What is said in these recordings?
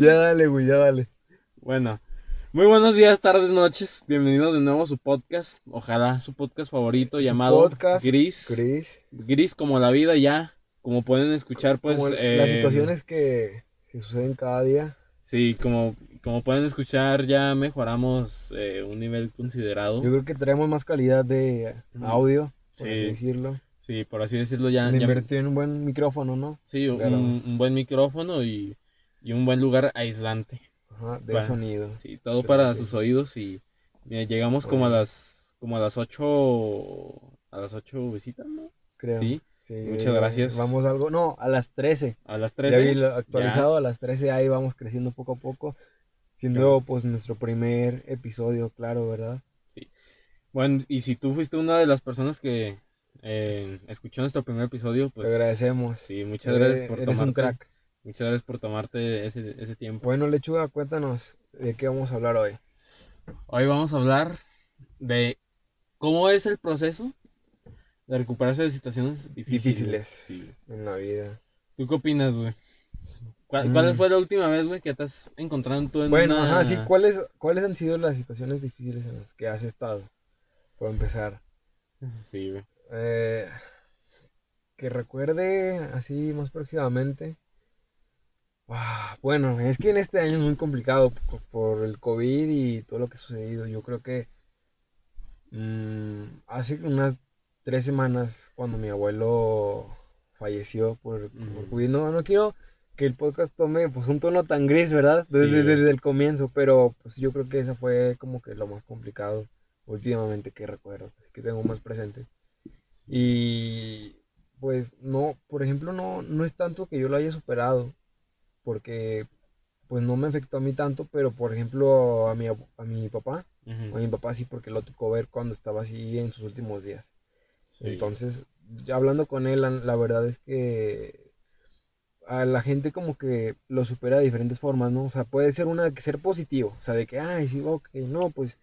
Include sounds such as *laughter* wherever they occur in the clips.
Ya dale, güey, ya dale. Bueno, muy buenos días, tardes, noches. Bienvenidos de nuevo a su podcast. Ojalá su podcast favorito Su llamado podcast, Gris. Chris. Gris como la vida ya. Como pueden escuchar, pues. Como eh, las situaciones que, que suceden cada día. Sí, como, como pueden escuchar, ya mejoramos eh, un nivel considerado. Yo creo que traemos más calidad de audio, por Sí. así decirlo. Sí, por así decirlo, ya. Ya- invertí en un buen micrófono, ¿no? sí, un, Claro. un buen micrófono y, y un buen lugar aislante. Ajá, de sonido. Sí, todo Sí, para sí. sus oídos y mira, llegamos como a las como a las ocho a las ocho visitas, ¿no? Creo. Sí, Sí, Muchas eh, gracias. Vamos algo, no, a las 13. a las Ya vi 13. lo actualizado, a las 13 ahí vamos creciendo poco a poco. Siendo Claro. pues nuestro primer episodio, claro, ¿verdad? Bueno, y si tú fuiste una de las personas que eh, escuchó nuestro primer episodio, pues Te agradecemos. Sí, muchas gracias por Eres tomarte. un crack. Muchas gracias por tomarte ese, ese tiempo. Bueno, Lechuga, cuéntanos de qué vamos a hablar hoy. Hoy vamos a hablar de cómo es el proceso de recuperarse de situaciones difíciles. Difíciles Sí. en la vida. ¿Tú qué opinas, güey? ¿Cuál, Mm. cuál fue la última vez, güey, que te has encontrado tú en Bueno, una... ajá, sí, ¿cuáles, ¿cuáles han sido las situaciones difíciles en las que has estado? Por empezar. Sí, güey. Eh, que recuerde así más próximamente. Ah, bueno, es que en este año es muy complicado por, el COVID y todo lo que ha sucedido. Yo creo que mm, hace unas tres semanas cuando mi abuelo falleció por. COVID. No, no quiero que el podcast tome pues un tono tan gris, ¿verdad? Desde, desde el comienzo, pero pues yo creo que eso fue como que lo más complicado últimamente que recuerdo, que tengo más presente. Y pues no, por ejemplo, no, no es tanto que yo lo haya superado, porque pues no me afectó a mí tanto, pero por ejemplo a mi, a mi papá, a mi papá sí, porque lo tocó ver cuando estaba así en sus últimos días. Sí. Entonces, hablando con él, la, la verdad es que a la gente como que lo supera de diferentes formas, ¿no? O sea, puede ser una ser positivo, o sea, de que, ay, sí, ok, no, pues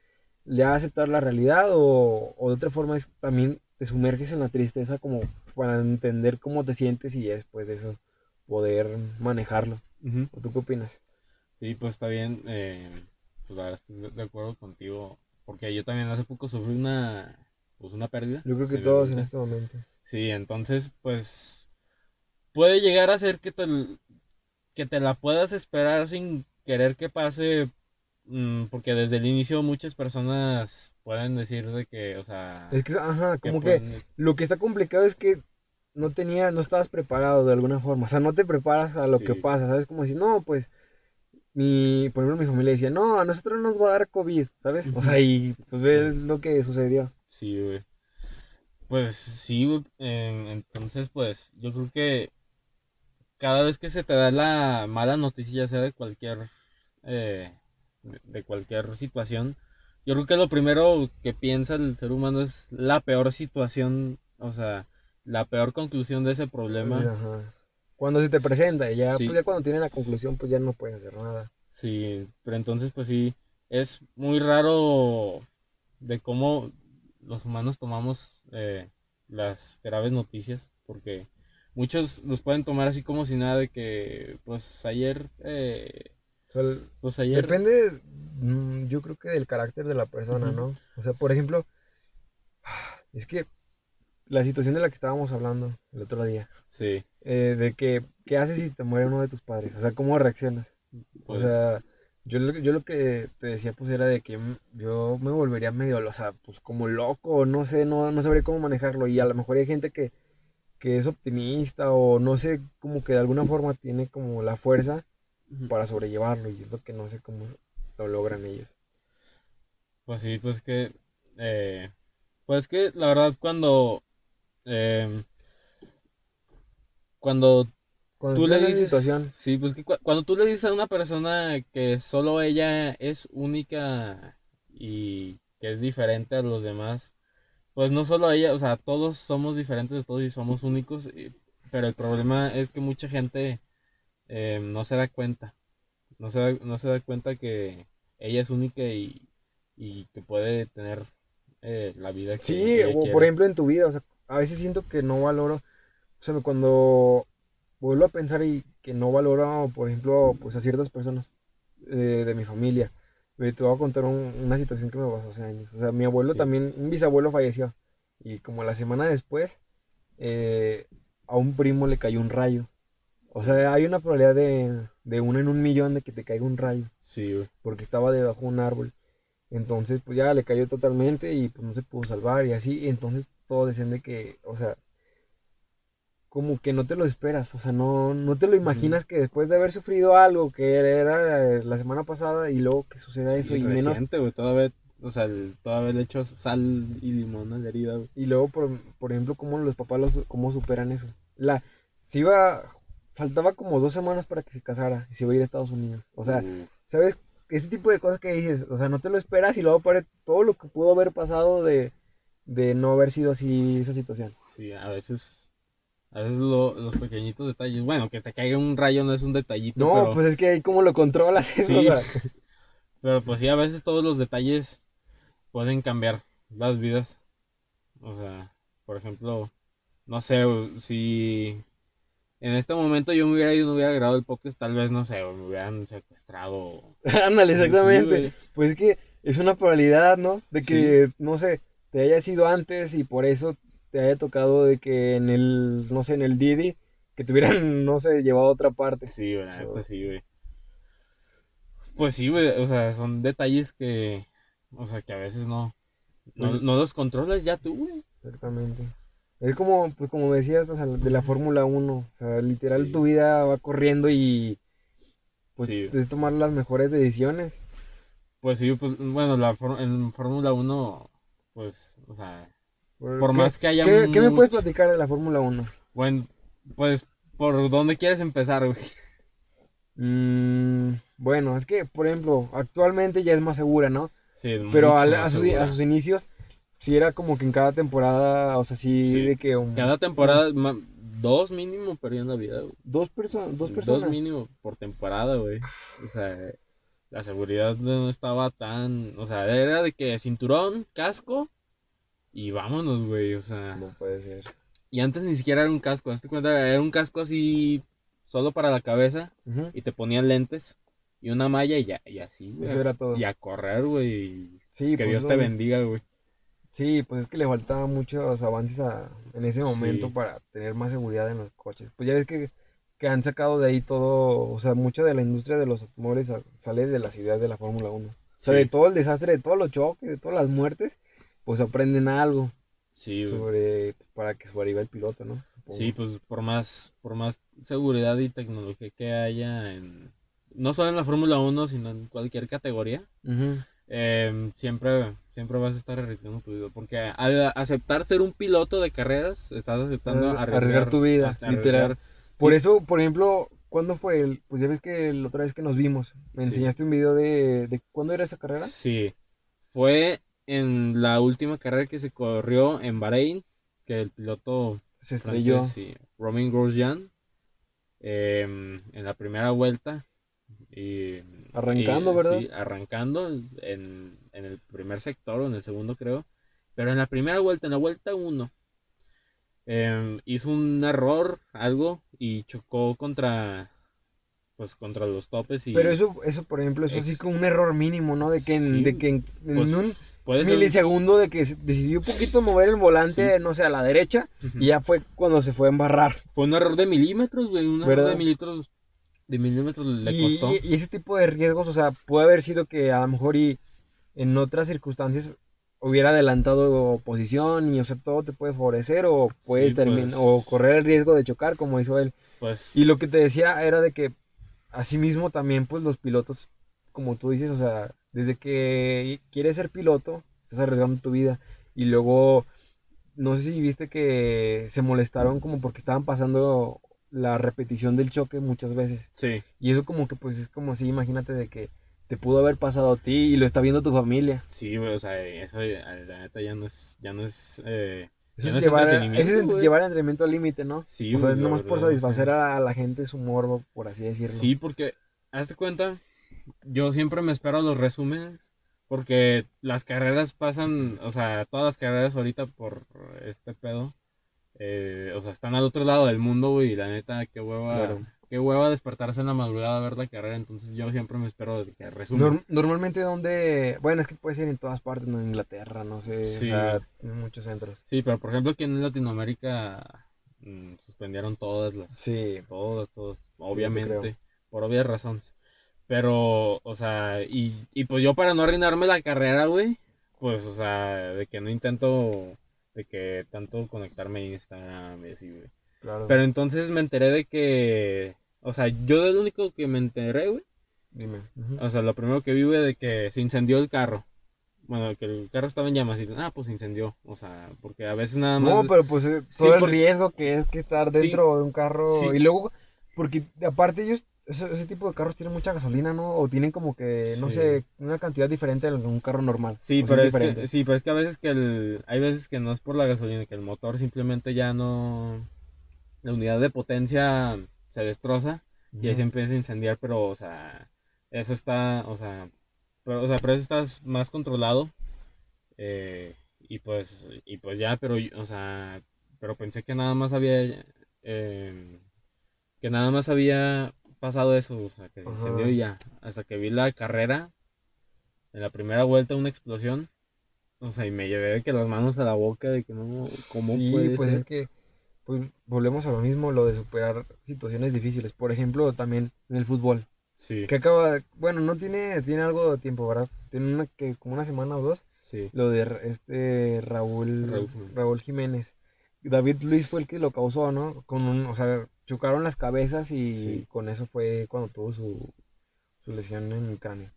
le va a aceptar la realidad, o, o de otra forma es también te sumerges en la tristeza como para entender cómo te sientes y ya después de eso poder manejarlo. Ujú. ¿O tú qué opinas? Sí, pues está bien. eh, pues la verdad estoy de- acuerdo contigo. Porque yo también hace poco sufrí una, pues una pérdida. Yo creo que todos en este momento. Sí, entonces, pues, puede llegar a ser que te, que te la puedas esperar sin querer que pase, mm, porque desde el inicio muchas personas pueden decir de que, o sea, Es que, ajá, que como que Lo que está complicado es que no tenía, no estabas preparado de alguna forma. O sea, no te preparas a lo que pasa, ¿sabes? Como decir, no, pues, mi, por ejemplo, mi familia decía, no, a nosotros nos va a dar COVID, ¿sabes? O sea, y pues ves lo que sucedió. Sí, güey. Pues sí, güey. entonces, pues, yo creo que cada vez que se te da la mala noticia, ya sea de cualquier, eh, de cualquier situación, yo creo que lo primero que piensa el ser humano es la peor situación, o sea, la peor conclusión de ese problema. Ajá. Cuando se te presenta, y ya, Sí. pues ya cuando tiene la conclusión, pues ya no puedes hacer nada. Sí, pero entonces, pues sí, es muy raro de cómo los humanos tomamos eh, las graves noticias, porque muchos los pueden tomar así como si nada de que, pues ayer, eh, O sea, el- pues ayer, depende, mm, yo creo que del carácter de la persona. ¿no? O sea, por ejemplo, es que la situación de la que estábamos hablando el otro día. sí, eh, de que, ¿qué haces si te muere uno de tus padres? O sea, ¿cómo reaccionas? pues, O sea, yo, lo- yo lo que te decía, pues, era de que yo me volvería medio, o sea, pues, como loco, no sé, no, no sabría cómo manejarlo. Y a lo mejor hay gente que, que es optimista o no sé, como que de alguna forma tiene como la fuerza para sobrellevarlo. Y es lo que no sé cómo lo logran ellos. Pues sí, pues que, eh, pues que la verdad cuando, em, cuando Cuando tú le dices, situación, sí, pues que cu- cuando tú le dices a una persona que solo ella es única y que es diferente a los demás, pues no solo ella, o sea, todos somos diferentes de todos y somos únicos, y- pero el problema es que mucha gente eh, no se da cuenta, no se da, no se da cuenta que ella es única y, y que puede tener eh, la vida que Sí, ella o por ejemplo en tu vida, o sea, a veces siento que no valoro, o sea, cuando vuelvo a pensar y que no valoro, por ejemplo, pues a ciertas personas eh, de mi familia. Te voy a contar una situación que me pasó hace años. O sea, mi abuelo también, un bisabuelo falleció. Y como la semana después, eh, a un primo le cayó un rayo. O sea, hay una probabilidad de, de uno en un millón de que te caiga un rayo. Sí, güey. Porque estaba debajo de un árbol. Entonces, pues ya le cayó totalmente y pues no se pudo salvar y así. Y entonces todos decían de que, o sea, como que no te lo esperas, o sea, no, no te lo imaginas que después de haber sufrido algo que era la semana pasada y luego que suceda eso y menos... güey, todavía, o sea, todavía le echó sal y limón a la herida. Y luego, por, por ejemplo, cómo los papás los, cómo superan eso. La, se iba, faltaba como dos semanas para que se casara y se iba a ir a Estados Unidos. O sea, ¿sabes? Ese tipo de cosas que dices, o sea, no te lo esperas y luego para todo lo que pudo haber pasado de, de no haber sido así esa situación. Sí, a veces a veces los pequeñitos detalles. Bueno, que te caiga un rayo no es un detallito. No, pues es que ahí cómo lo controlas *laughs* eso. Pero pues sí, a veces todos los detalles pueden cambiar las vidas. O sea, por ejemplo, no sé, si en este momento yo me hubiera ido, no hubiera grabado el podcast, tal vez, no sé, me hubieran secuestrado. *laughs* Ándale, exactamente. pues es que es una probabilidad, ¿no? De que, no sé, te haya sido antes y por eso te haya tocado de que en el, no sé, en el Didi, que tuvieran, *laughs* no sé, llevado a otra parte. Sí, güey, sí, güey. Pues sí, güey, o sea, son detalles que, o sea, que a veces no, no, pues los controlas ya tú, güey. Exactamente. Es como, pues como decías, o sea, de la Fórmula 1, o sea, literal tu vida va corriendo y pues sí. es tomar las mejores decisiones. Pues sí, pues bueno, la en Fórmula 1, pues, o sea, por más que haya. ¿qué, me puedes platicar de la Fórmula 1? Bueno, pues, ¿por dónde quieres empezar, güey? Mm, bueno, es que, por ejemplo, actualmente ya es más segura, ¿no? Sí, Pero a, sus, inicios, sí era como que en cada temporada, o sea, sí, de que. cada temporada, dos mínimo perdían la vida, güey. Dos, personas dos personas. Dos mínimo por temporada, güey. O sea, la seguridad no estaba tan. O sea, era de que cinturón, casco y vámonos, güey, o sea. No puede ser. Y antes ni siquiera era un casco, hazte cuenta, era un casco así solo para la cabeza y te ponían lentes y una malla y ya, y así, güey. Eso era todo. Y a correr, güey. Sí, que pues Dios te bendiga, güey. Sí, pues es que le faltaban muchos avances a, en ese momento para tener más seguridad en los coches. Pues ya ves que, que han sacado de ahí todo, o sea, mucha de la industria de los automóviles sale de las ideas de la Fórmula 1. O sea, de todo el desastre, de todos los choques, de todas las muertes, pues aprenden algo. Sí, sobre para que sobreviva el piloto, ¿no? Sí, pues por más por más seguridad y tecnología que haya en no solo en la Fórmula 1, sino en cualquier categoría. Em, siempre siempre vas a estar arriesgando tu vida, porque al aceptar ser un piloto de carreras, estás aceptando arriesgar, tu vida, literal. Por eso, por ejemplo, ¿cuándo fue el? Pues ya ves que la otra vez que nos vimos, me enseñaste un video de, de ¿cuándo era esa carrera? Sí. Fue en la última carrera que se corrió en Bahrein, que el piloto se estrelló. sí, Romain Grosjean, em, en la primera vuelta. Y, arrancando, ¿verdad? Sí, arrancando en, el primer sector o en el segundo, creo. Pero en la primera vuelta, en la vuelta 1, em, hizo un error, algo, y chocó contra pues contra los topes y pero eso eso por ejemplo eso sí como un error mínimo no de que de que en, pues un milisegundo de que decidió un poquito mover el volante, no sé, a la derecha, y ya fue cuando se fue a embarrar. Fue un error de milímetros, güey, un error de milímetros, de milímetros le costó. Y, ese tipo de riesgos, o sea, puede haber sido que a lo mejor y en otras circunstancias hubiera adelantado posición y, o sea, todo te puede favorecer o puedes terminar, pues. o correr el riesgo de chocar como hizo él. Pues. Y lo que te decía era de que asimismo también, pues los pilotos, como tú dices, o sea, desde que quieres ser piloto, estás arriesgando tu vida. Y luego, no sé si viste que se molestaron como porque estaban pasando la repetición del choque muchas veces. Sí. Y eso como que pues es como si, imagínate de que te pudo haber pasado a ti y lo está viendo tu familia. Sí, o sea, eso la neta ya no es, ya no es, eh, eso es, llevar, es llevar entrenamiento al límite, ¿no? Sí, o sea, es nomás por satisfacer a la gente su morbo, por así decirlo. Sí, porque, hazte cuenta, yo siempre me espero los resúmenes porque las carreras pasan, o sea, todas las carreras ahorita por este pedo eh, o sea, están al otro lado del mundo, güey, y la neta, qué hueva, Claro. qué hueva despertarse en la madrugada a ver la carrera, entonces yo siempre me espero de que. Norm- normalmente donde, bueno, es que puede ser en todas partes, ¿no? En Inglaterra, no sé, Sí. o sea, en muchos centros. Sí, pero por ejemplo aquí en Latinoamérica mm, suspendieron todas las, Sí. todas, todas, te obviamente, por obvias razones. Pero, o sea, y, y pues yo para no arruinarme la carrera, güey, pues, o sea, de que no intento, de que tanto conectarme a Instagram y así, güey. Claro. Pero entonces me enteré de que, o sea, yo del único que me enteré, güey, Dime. O sea, lo primero que vi, güey, de que se incendió el carro. Bueno, que el carro estaba en llamas y, ah, pues se incendió. O sea, porque a veces nada más... No, pero pues eh, Sí, todo el porque- riesgo que es que estar Sí. dentro de un carro Sí. y luego, porque aparte ellos, ese, ese tipo de carros tienen mucha gasolina, ¿no? O tienen como que, no Sí. sé, una cantidad diferente de un carro normal. Sí, pero es que, sí, pero es que a veces que el, hay veces que no es por la gasolina, que el motor simplemente ya no, la unidad de potencia se destroza y ahí se empieza a incendiar, pero, o sea, eso está, o sea, pero, o sea, pero eso está más controlado, eh, y pues, y pues ya, pero, o sea, pero pensé que nada más había, eh, que nada más había pasado eso, o sea, que se Ajá. incendió y ya, hasta que vi la carrera, en la primera vuelta una explosión, o sea, y me llevé de que las manos a la boca, de que no, ¿cómo Sí, puede pues ser? es que pues volvemos a lo mismo, lo de superar situaciones difíciles. Por ejemplo, también en el fútbol, Sí, que acaba, de- bueno, no tiene, tiene algo de tiempo, ¿verdad? Tiene una que como una semana o dos, sí, lo de este Raúl, Raúl. Raúl Jiménez. David Luis fue el que lo causó, ¿no? Con un, o sea, chocaron las cabezas y Sí. con eso fue cuando tuvo su, su lesión en el cráneo.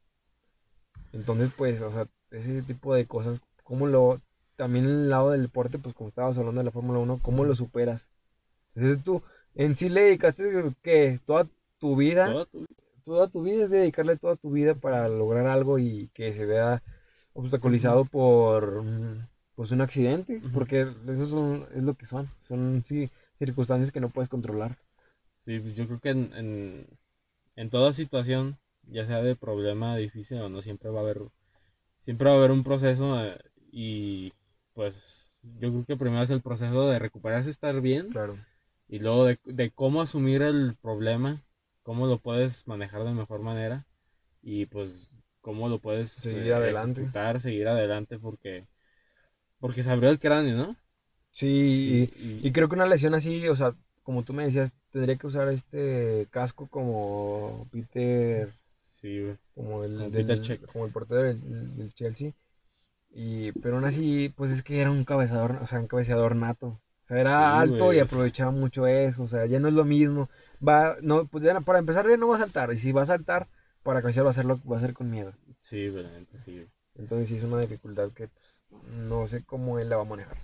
Entonces, pues, o sea, ese tipo de cosas, ¿cómo lo, también el lado del deporte, pues como estabas hablando de la Fórmula 1, ¿cómo lo superas? Entonces tú, en sí le dedicaste, ¿qué? Toda tu vida, Toda tu- toda tu vida es dedicarle toda tu vida para lograr algo y que se vea obstaculizado por pues un accidente, porque eso son- es lo que son, son sí, circunstancias que no puedes controlar. Sí, pues yo creo que en, en, en toda situación, ya sea de problema difícil o no, siempre va a haber, siempre va a haber un proceso eh, y pues yo creo que primero es el proceso de recuperarse, estar bien Claro. y luego de, de cómo asumir el problema, cómo lo puedes manejar de mejor manera y pues cómo lo puedes Seguir eh, adelante. ejecutar, seguir adelante porque, porque se abrió el cráneo, ¿no? Sí, Sí, y, y- y creo que una lesión así, o sea, como tú me decías, tendría que usar este casco como Peter, Sí, güey. como el del- Peter como el portero del, del Chelsea. Y, pero aún así, pues es que era un cabezador, o sea, un cabeceador nato. O sea, era Sí, alto güey, y o sea. aprovechaba mucho eso. O sea, ya no es lo mismo. Va, no, pues ya para empezar ya no va a saltar. Y si va a saltar, para cabecear va a hacerlo, va a ser con miedo. Sí, neta, sí, güey. Entonces sí es una dificultad que pues, no sé cómo él la va a manejar.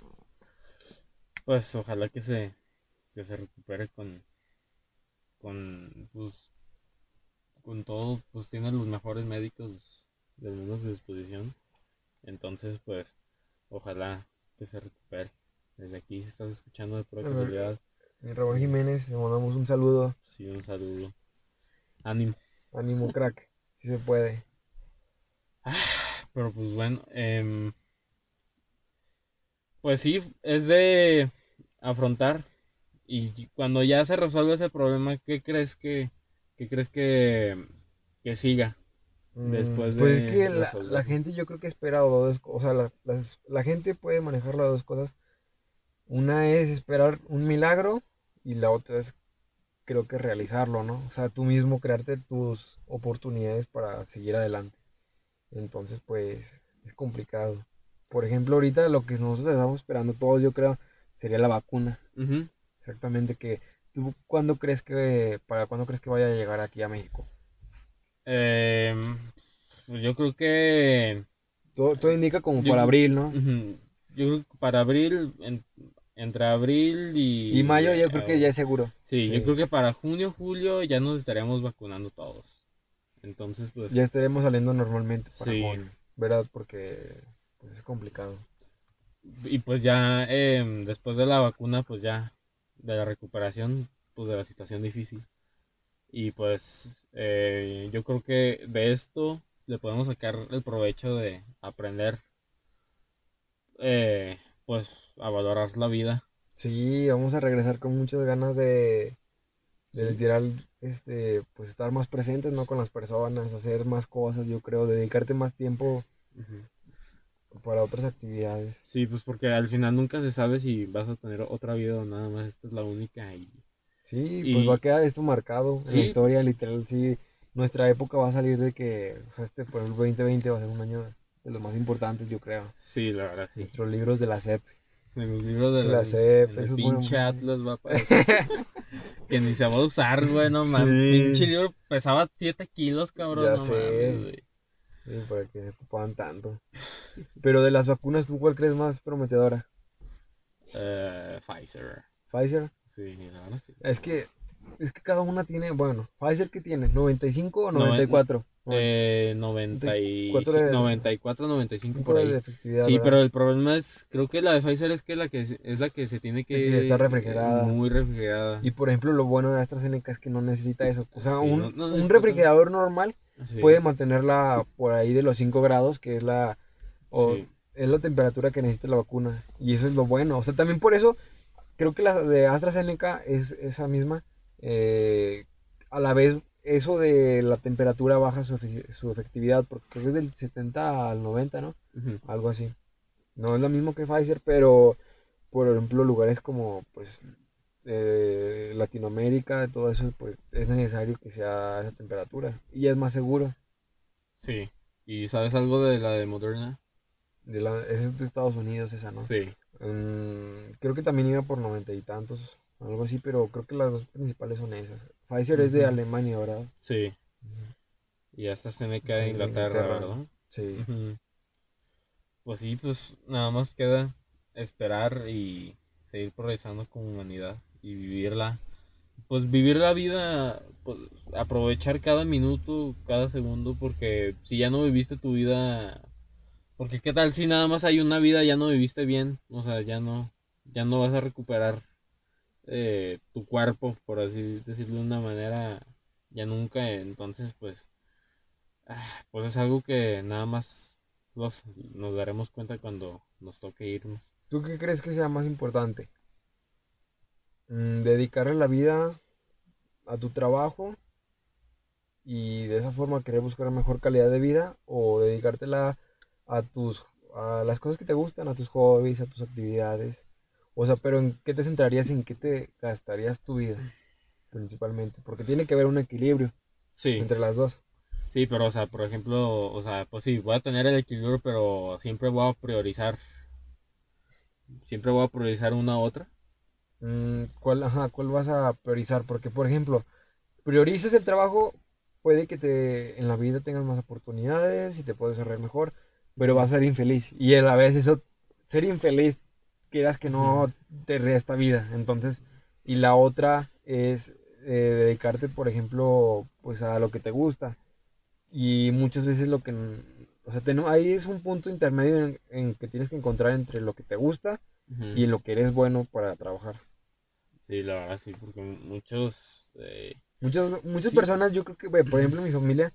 Pues ojalá que se, que se recupere con, con, pues, con todo, pues tiene los mejores médicos del mundo a su disposición. Entonces, pues, ojalá que se recupere. Desde aquí, si estás escuchando de pura casualidad, Mi Raúl Jiménez, le mandamos un saludo. sí, un saludo. Ánimo. Ánimo, crack. Si se puede. Pero pues bueno, em, pues sí, es de afrontar. Y cuando ya se resuelve ese problema, ¿qué crees que, qué crees que, que siga? Mm, Después Pues de es que la, gente yo creo que espera dos, o sea, la, las- la gente puede manejar las dos cosas. Una es esperar un milagro y la otra es creo que realizarlo, ¿no? O sea, tú mismo crearte tus oportunidades para seguir adelante. Entonces, pues es complicado. Por ejemplo, ahorita lo que nosotros estamos esperando todos, yo creo, sería la vacuna. Exactamente que tú cuándo crees que para cuándo crees que vaya a llegar aquí a México? Em, pues yo creo que Todo, todo indica como Yo- para abril, ¿no? yo creo que para abril, en- entre abril y, Y mayo yo creo que ya es seguro. Sí, Sí. yo creo que para junio, julio ya nos estaríamos vacunando todos. Entonces, pues, Ya estaremos saliendo normalmente para Sí. junio, ¿verdad? Porque pues, es complicado. y pues ya em, después de la vacuna, pues ya de la recuperación, pues de la situación difícil. Y pues eh, yo creo que de esto le podemos sacar el provecho de aprender, eh, pues a valorar la vida Sí, vamos a regresar con muchas ganas de, de Sí. literal, este, pues estar más presentes, ¿no? Con las personas, hacer más cosas, yo creo, dedicarte más tiempo Para otras actividades. Sí, pues porque al final nunca se sabe si vas a tener otra vida o nada más esta es la única y, Sí, y pues va a quedar esto marcado en la historia, literal, sí. Nuestra época va a salir de que, o sea, este, por el 2020 va a ser un año de los más importantes, yo creo. sí, la verdad, sí. Nuestros libros de la SEP. En los libros de la, la SEP, en el pinche bueno. Atlas va a *laughs* aparecer. Que ni se va a usar, güey, no mames. Sí. Pinche libro pesaba 7 kilos, cabrón, Ya no sé. mames, güey. Sí, para que se ocupaban tanto. Pero de las vacunas, ¿tú cuál crees más prometedora? Eh, Pfizer. ¿Pfizer? Sí, la verdad sí. Es que, es que cada una tiene, bueno, ¿Pfizer qué tiene? ¿95 o Noven- 94? Eh, 90 y... 94 de- 94, 95 Un por ahí. Sí, ¿verdad? pero el problema es, creo que la de Pfizer es que la que es la que se tiene que que está refrigerada. muy refrigerada. Y por ejemplo, lo bueno de AstraZeneca es que no necesita eso. O sea, Sí, un, no- no un necesita refrigerador normal Sí. puede mantenerla por ahí de los 5 grados, que es la, o- Sí. es la temperatura que necesita la vacuna. Y eso es lo bueno. O sea, también por eso creo que la de AstraZeneca es esa misma. eh, a la vez, eso de la temperatura baja su, efectividad, porque creo que es del 70 al 90, ¿no? Algo así. No es lo mismo que Pfizer, pero por ejemplo, lugares como pues eh, Latinoamérica, todo eso, pues es necesario que sea esa temperatura. Y es más seguro. Sí. ¿Y sabes algo de la de Moderna? De la, es de Estados Unidos, esa, ¿no? Sí. Mm, creo que también iba por noventa y tantos, algo así, pero creo que las dos principales son esas. Pfizer es de. Alemania, ¿verdad? Sí. Y AstraZeneca de Inglaterra, Inglaterra. ¿verdad? Sí. Pues sí, pues nada más queda esperar y seguir progresando como humanidad y vivirla. Pues vivir la vida, pues, aprovechar cada minuto, cada segundo, porque si ya no viviste tu vida, porque qué tal si nada más hay una vida, ya no viviste bien, o sea, ya no, ya no vas a recuperar eh, tu cuerpo, por así decirlo de una manera, ya nunca, entonces pues, ah, pues es algo que nada más los, nos daremos cuenta cuando nos toque irnos. ¿Tú qué crees que sea más importante? Mm, ¿Dedicarle la vida a tu trabajo y de esa forma querer buscar mejor calidad de vida o dedicártela a tus a las cosas que te gustan, a tus hobbies, a tus actividades? O sea, pero ¿en qué te centrarías, en qué te gastarías tu vida principalmente? Porque tiene que haber un equilibrio Sí, entre las dos. sí, pero o sea, por ejemplo, o sea, pues sí, voy a tener el equilibrio, pero siempre voy a priorizar, siempre voy a priorizar una u otra. Mm, ¿cuál, ajá, cuál vas a priorizar? Porque, por ejemplo, priorizas el trabajo, puede que te en la vida tengas más oportunidades y te puedes desarrollar mejor, pero vas a ser infeliz. Y a la vez eso, ser infeliz, quieras que no te resta vida. Entonces, y la otra es eh, dedicarte, por ejemplo, pues a lo que te gusta. Y muchas veces lo que, o sea, ahí es un punto intermedio en, en que tienes que encontrar entre lo que te gusta y lo que eres bueno para trabajar. Sí, la verdad sí, porque muchos, eh, Muchas, muchas Sí. personas, yo creo que, por ejemplo, mi familia,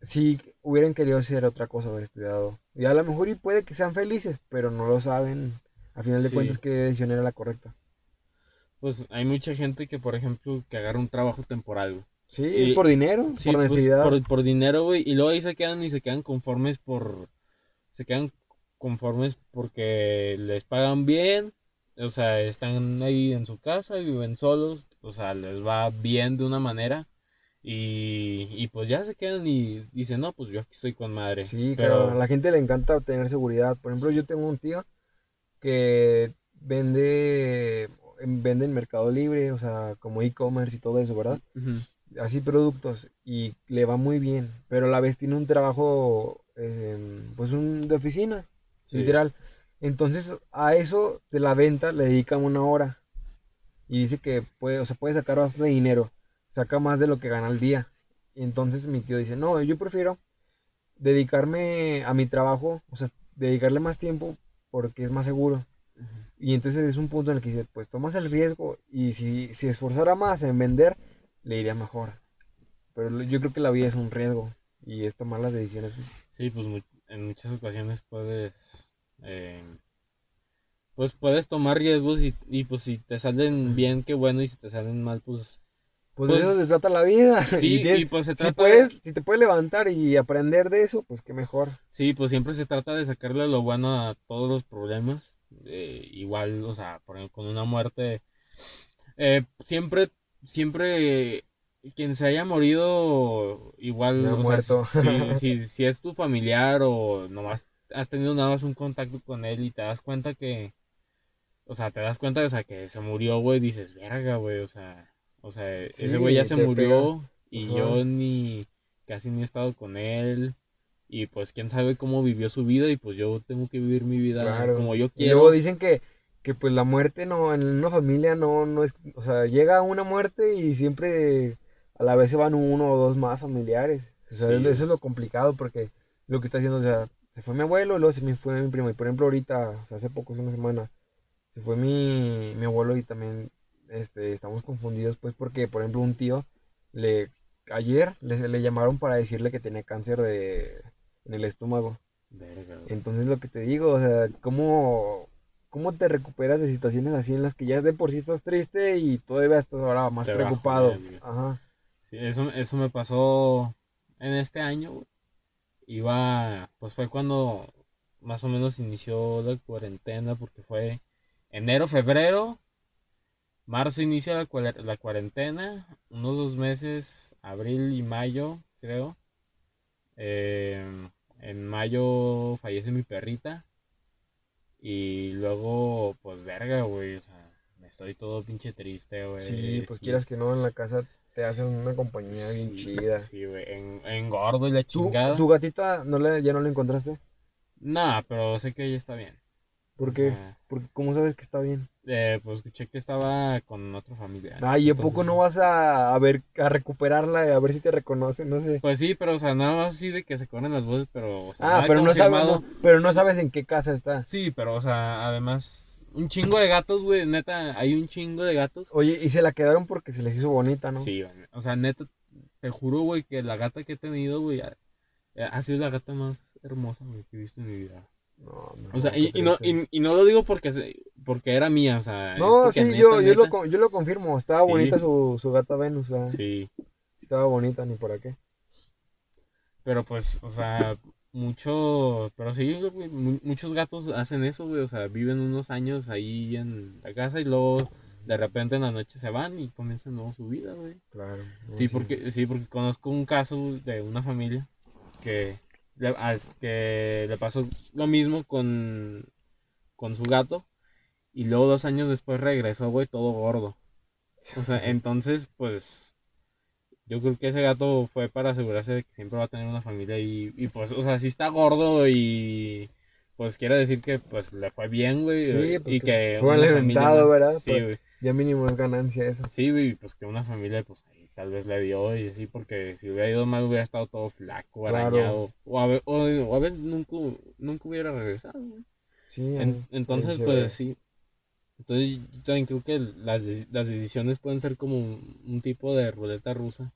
sí hubieran querido hacer otra cosa, haber estudiado. Y a lo mejor y puede que sean felices, pero no lo saben. A final de Sí. cuentas, qué decisión era la correcta. pues hay mucha gente que, por ejemplo, que agarra un trabajo temporal. Sí, Y- por dinero, Sí, por pues, necesidad. por, por dinero, güey, y luego ahí se quedan y se quedan conformes por, se quedan conformes porque les pagan bien, o sea, están ahí en su casa, viven solos, o sea, les va bien de una manera, y, y pues ya se quedan y dicen, no, pues yo aquí estoy con madre, Sí, pero, claro, a la gente le encanta tener seguridad. Por ejemplo, yo tengo un tío que vende, en- vende en Mercado Libre, o sea, como e-commerce y todo eso, ¿verdad? Así productos y le va muy bien, pero a la vez tiene un trabajo, eh, pues un de oficina, sí, literal. Entonces a eso de la venta le dedica una hora y dice que puede, o sea, puede sacar bastante dinero, saca más de lo que gana al día. Y entonces mi tío dice, no, yo prefiero dedicarme a mi trabajo, o sea, dedicarle más tiempo porque es más seguro. Y entonces es un punto en el que dice, pues tomas el riesgo y si si esforzara más en vender, le iría mejor. Pero yo creo que la vida es un riesgo y es tomar las decisiones. Sí, pues en muchas ocasiones puedes, eh, pues puedes tomar riesgos y, y pues si te salen bien, qué bueno, y si te salen mal, pues Pues, Pues, de eso se trata la vida. *laughs* sí, Y tienes- y pues se si, trata puedes, si te puedes levantar y aprender de eso, pues qué mejor. Sí, pues siempre se trata de sacarle lo bueno a todos los problemas. Eh, igual, o sea, por ejemplo, con una muerte, eh, siempre, siempre, quien se haya morido, igual, Ya o sea, muerto. si, si, *laughs* si es tu familiar o nomás has tenido nada más un contacto con él y te das cuenta que, o sea, te das cuenta, o sea, que se murió, güey, dices, verga, güey, o sea, o sea, ese güey ya se murió y Ajá. yo ni, casi ni he estado con él. Y pues quién sabe cómo vivió su vida y pues yo tengo que vivir mi vida Claro. como yo Y quiero. luego dicen que, que pues la muerte no, en una familia no, no es, o sea, llega una muerte y siempre a la vez se van uno o dos más familiares. O sea, Sí. eso es lo complicado porque lo que está haciendo, o sea, se fue mi abuelo y luego se me fue mi primo. Y por ejemplo ahorita, o sea, hace poco, hace una semana, se fue mi, mi abuelo y también este, estamos confundidos pues porque, por ejemplo, un tío le, ayer le, le llamaron para decirle que tenía cáncer de, en el estómago. Verga. Entonces lo que te digo, o sea, ¿cómo, cómo te recuperas de situaciones así en las que ya de por sí estás triste y todavía estás ahora más Te preocupado? Ajá. Sí, eso, eso me pasó en este año. güey. Iba, pues fue cuando más o menos inició la cuarentena porque fue enero, febrero, marzo inicia la, la cuarentena, unos dos meses, abril y mayo, creo. Eh, en mayo fallece mi perrita. Y luego, pues verga, güey. O sea, estoy todo pinche triste, güey. Sí, pues sí. quieras que no, en la casa te hacen una compañía bien chida. Sí, güey. En, engordo y la ¿Tu, chingada. tu gatita no le, ya no la encontraste? Nah, pero sé que ella está bien. ¿Por qué? Porque ¿cómo sabes que está bien? eh, pues escuché que estaba con otra familia. Ay, ¿y a poco no vas a, a ver, a recuperarla, a ver si te reconoce? No sé. Pues sí, pero o sea, nada más así de que se corren las voces, pero. o sea, Ah, pero no no, pero no sabes en qué casa está. Sí, pero o sea, además, un chingo de gatos, güey. Neta, hay un chingo de gatos. Oye, y se la quedaron porque se les hizo bonita, ¿no? Sí, güey, o sea, neta, te juro, güey, que la gata que he tenido, güey, ha, ha sido la gata más hermosa, güey, que he visto en mi vida. No, no, O sea, y, y no, y, y no lo digo porque, se- porque era mía, o sea, No, sí, neta, yo, yo, lo, yo lo confirmo. Estaba Sí. bonita su, su gata Venus. o sea, Sí, Estaba bonita, ni por qué. pero pues, o sea, mucho, pero sí, güey, muchos gatos hacen eso, güey, o sea, viven unos años ahí en la casa y luego de repente en la noche se van y comienzan nuevo su vida, güey. Claro. Sí, porque, sí, porque conozco un caso de una familia que le, que le pasó lo mismo con, con su gato y luego dos años después regresó, güey, todo gordo. O sea, entonces, pues, yo creo que ese gato fue para asegurarse de que siempre va a tener una familia y, y pues, o sea, si está gordo y pues quiere decir que pues le fue bien, güey, Sí, y pues, que que fue alimentado, ¿verdad? Sí, Pues, güey. Ya mínimo es ganancia eso. Sí, güey, pues que una familia, pues ahí tal vez le dio y así, porque si hubiera ido mal hubiera estado todo flaco, Claro. arañado, o a, o, o a veces nunca, nunca hubiera regresado, güey. Sí, En- entonces, pues ve. sí. Entonces, yo también creo que las, las decisiones pueden ser como un, un tipo de ruleta rusa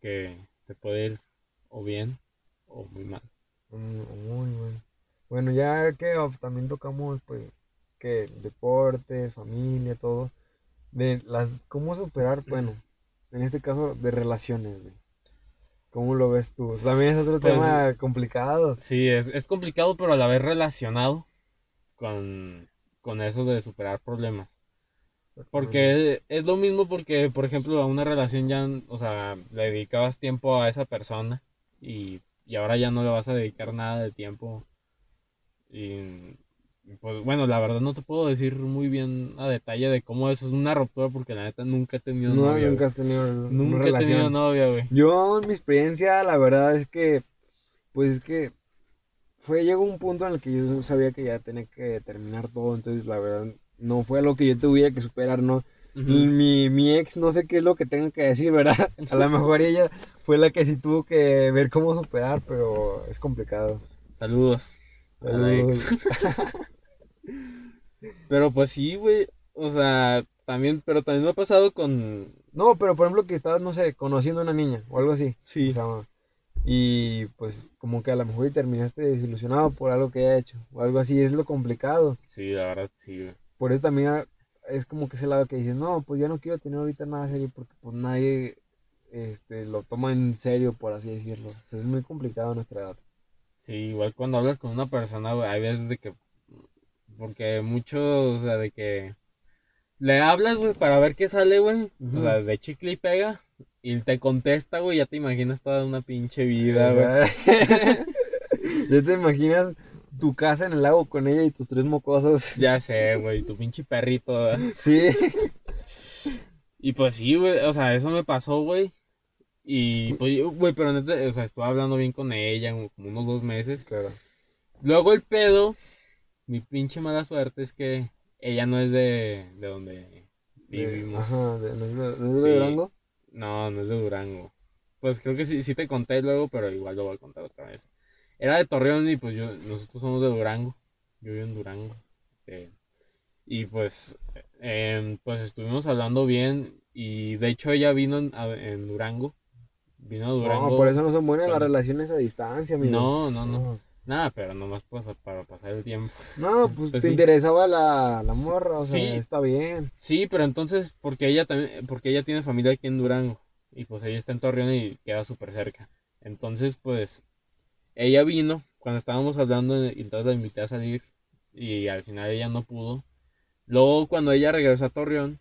que te puede ir o bien o muy mal. Mm, Muy bueno. Bueno, ya que también tocamos, pues, que deportes, familia, todo. De las, cómo superar, bueno, en este caso, de relaciones, güey. ¿Cómo lo ves tú? También es otro Pues, tema complicado. Sí, es, es complicado, pero a la vez relacionado con, con eso de superar problemas. Porque es lo mismo porque, por ejemplo, a una relación ya, o sea, le dedicabas tiempo a esa persona y, y ahora ya no le vas a dedicar nada de tiempo. Y pues bueno, la verdad no te puedo decir muy bien a detalle de cómo eso es una ruptura porque la neta nunca he tenido No, novia. nunca has tenido una Nunca he relación. tenido novia, güey. Yo, en mi experiencia, la verdad es que, pues es que fue, llegó un punto en el que yo sabía que ya tenía que terminar todo, entonces la verdad no fue algo que yo tuviera que superar, ¿no? Mi, mi ex, no sé qué es lo que tengo que decir, ¿verdad? *laughs* A lo mejor ella fue la que sí tuvo que ver cómo superar, pero es complicado. Saludos. Saludos. *laughs* Pero pues sí, güey. O sea, también, pero también me ha pasado con... No, pero por ejemplo que estabas, no sé, conociendo a una niña o algo así. Sí. O sea, y pues como que a lo mejor y terminaste desilusionado por algo que haya hecho o algo así, es lo complicado. Sí, la verdad, sí. Por eso también es como que ese lado que dices, no, pues ya no quiero tener ahorita nada serio porque pues nadie este, lo toma en serio, por así decirlo. O sea, es muy complicado a nuestra edad. Sí, igual cuando hablas con una persona, hay veces de que, porque mucho, o sea, de que le hablas, güey, para ver qué sale, güey, o sea, de chicle y pega, y te contesta, güey, ya te imaginas toda una pinche vida, güey. *laughs* Ya te imaginas tu casa en el lago con ella y tus tres mocosos. Ya sé, güey, tu pinche perrito. Sí. Y pues sí, güey, o sea, eso me pasó, güey. Y pues, güey, pero neta, o sea, estuve hablando bien con ella como unos dos meses. Claro. Luego el pedo, mi pinche mala suerte es que ella no es de, de donde vivimos. Ajá, de, ¿no es de, no es de Sí. Durango? No, no es de Durango. Pues creo que sí, sí te conté luego, pero igual lo voy a contar otra vez. Era de Torreón y pues yo, nosotros somos de Durango. Yo vivo en Durango. Eh, y pues, em, pues estuvimos hablando bien y de hecho ella vino en, Durango. Vino a Durango. No, por eso no son buenas las relaciones a distancia, amigo. No, no, no. Nada, pero nomás pues para pasar el tiempo. No, *laughs* pues, Pues te sí. interesaba la, la morra, o sea, Sí. está bien. Sí, pero entonces, porque ella también, porque ella tiene familia aquí en Durango y pues ella está en Torreón y queda súper cerca. Entonces, pues, ella vino cuando estábamos hablando y entonces la invité a salir y al final ella no pudo. Luego, cuando ella regresó a Torreón,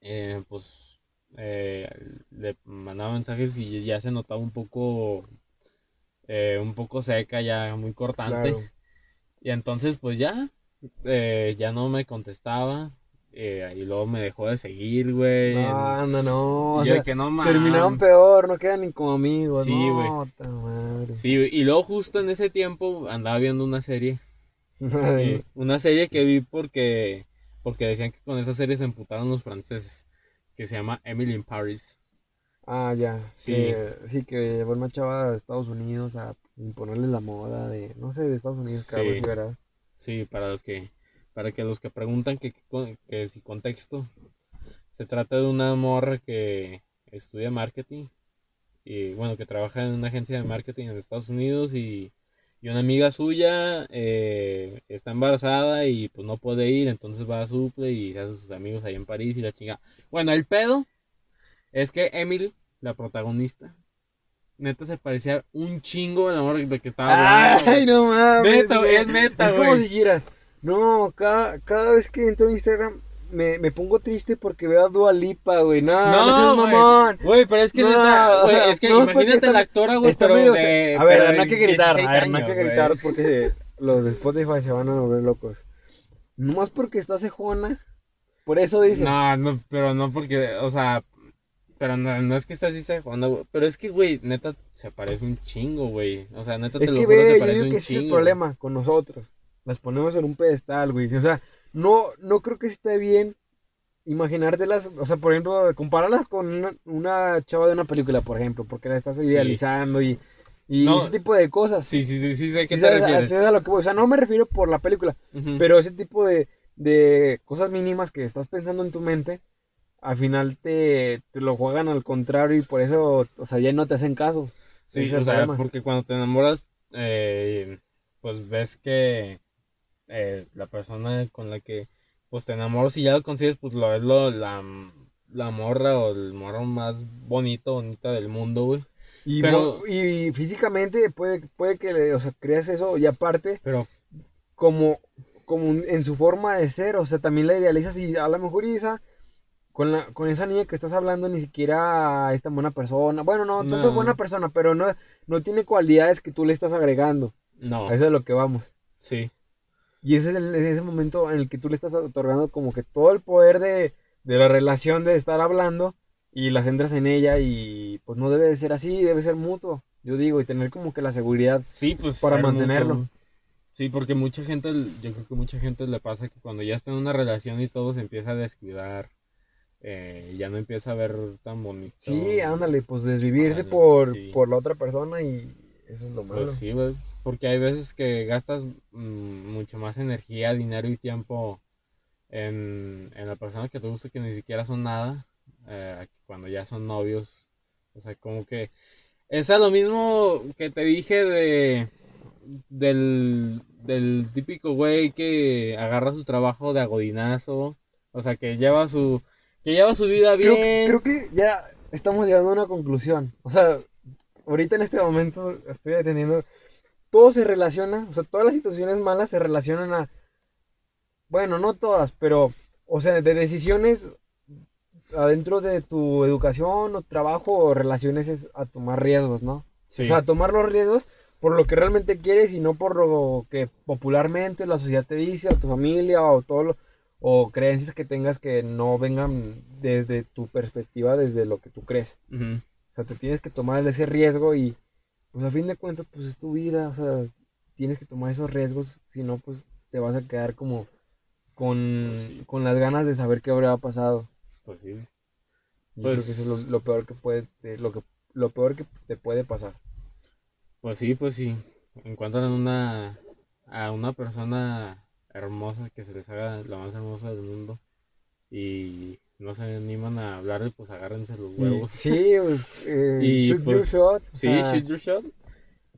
eh, pues, eh, le mandaba mensajes y ya se notaba un poco, eh, un poco seca, ya muy cortante. Claro. *laughs* Y entonces, pues ya, eh, ya no me contestaba. eh, y luego me dejó de seguir, güey. No, no, no. o sea, que no mames. terminaron peor, no quedan ni como amigos. Sí, no, güey. Sí, y luego justo en ese tiempo andaba viendo una serie. *laughs* Eh, una serie que vi porque, porque decían que con esa serie se emputaron los franceses. Que se llama Emily in Paris. Ah, ya. Sí. Que, sí, que llevó una chava de Estados Unidos a imponerle la moda de, no sé, de Estados Unidos, que algo Sí. ¿verdad? Sí, para los que, para que los que preguntan que, que, que si contexto, se trata de una morra que estudia marketing y bueno, que trabaja en una agencia de marketing en Estados Unidos y, y una amiga suya eh, está embarazada y pues no puede ir, entonces va a suple y se hace sus amigos ahí en París y la chinga. Bueno, el pedo es que Emily, la protagonista, neta se parecía un chingo al amor de que estaba hablando. Ay, güey. no mames. Neta, güey, güey. es neta, Es como güey. si dijeras, no, cada, cada vez que entro en Instagram me, me pongo triste porque veo a Dua Lipa, güey. No, no, seas güey. mamón. Güey, pero es que No, neta, o güey, sea, es que no, imagínate está- la actora, güey, pero medio- de- A ver, no hay que gritar, a 16 ver, no hay que gritar güey. porque los de Spotify se van a volver locos. Nomás porque está cejona, por eso dices. No, no, pero no porque, o sea, pero no, no es que esté así güey, pero es que, güey, neta, se parece un chingo, güey, o sea, neta, te lo que juro, se ve, yo parece digo un que ese es el chingo. problema con nosotros. Las ponemos en un pedestal, güey. O sea, no, no creo que esté bien imaginártelas, o sea, por ejemplo, compararlas con una, una chava de una película, por ejemplo, porque la estás Sí. idealizando y, y No. ese tipo de cosas. Sí, sí, sí, sí, sé a qué Sí te refieres. a lo que. O sea, no me refiero por la película, pero ese tipo de, de cosas mínimas que estás pensando en tu mente, al final te, te lo juegan al contrario y por eso, o sea, ya no te hacen caso. Sí, Ese o sea, porque cuando te enamoras, eh, pues ves que eh, la persona con la que pues te enamoras y ya lo consigues, pues lo es lo, la, la morra o el morro más bonito, bonita del mundo, güey. Y, Pero- y físicamente puede, puede que le, o sea, creas eso y aparte Pero como, como en su forma de ser, o sea, también la idealizas y a lo mejor con la, con esa niña que estás hablando ni siquiera es tan buena persona, bueno, no, tanto No. buena persona, pero no, no tiene cualidades que tú le estás agregando, no, a eso es lo que vamos. sí, Y ese es el- es ese momento en el que tú le estás otorgando como que todo el poder de, de la relación de estar hablando y las entras en ella y pues no debe de ser así, debe ser mutuo, yo digo, y tener como que la seguridad. sí, pues Para mantenerlo. mutuo. Sí, porque mucha gente, yo creo que mucha gente le pasa que cuando ya está en una relación y todo se empieza a descuidar, eh, ya no empieza a ver tan bonito. Sí, ándale, pues desvivirse Ándale, por, sí. por la otra persona y eso es lo malo. Pues sí, güey, porque hay veces que gastas mm, mucho más energía, dinero y tiempo en, en la persona que te gusta que ni siquiera son nada, eh, cuando ya son novios, o sea, como que Es a lo mismo que te dije de del, del típico güey que agarra su trabajo de agodinazo, o sea, que lleva su que lleva su vida Creo, bien. creo que ya estamos llegando a una conclusión. O sea, ahorita en este momento estoy entendiendo, todo se relaciona, o sea, todas las situaciones malas se relacionan a, bueno, no todas, pero, o sea, de decisiones adentro de tu educación o trabajo o relaciones es a tomar riesgos, ¿no? Sí. O sea, a tomar los riesgos por lo que realmente quieres y no por lo que popularmente la sociedad te dice, o tu familia, o todo lo, o creencias que tengas que no vengan desde tu perspectiva, desde lo que tú crees. O sea, te tienes que tomar ese riesgo y, pues a fin de cuentas, pues es tu vida, o sea, tienes que tomar esos riesgos, si no, pues te vas a quedar como con, Pues sí. con las ganas de saber qué habría pasado. Pues sí. Yo Pues- creo que eso es lo, lo peor que puede, te- lo que, lo peor que te puede pasar. Pues sí, pues sí. Encuentran una a una persona hermosa que se les haga la más hermosa del mundo y no se animan a hablarle, pues agárrense los huevos. sí, pues, eh, *laughs* Y, shoot your pues, shot, Sí, shoot your shot.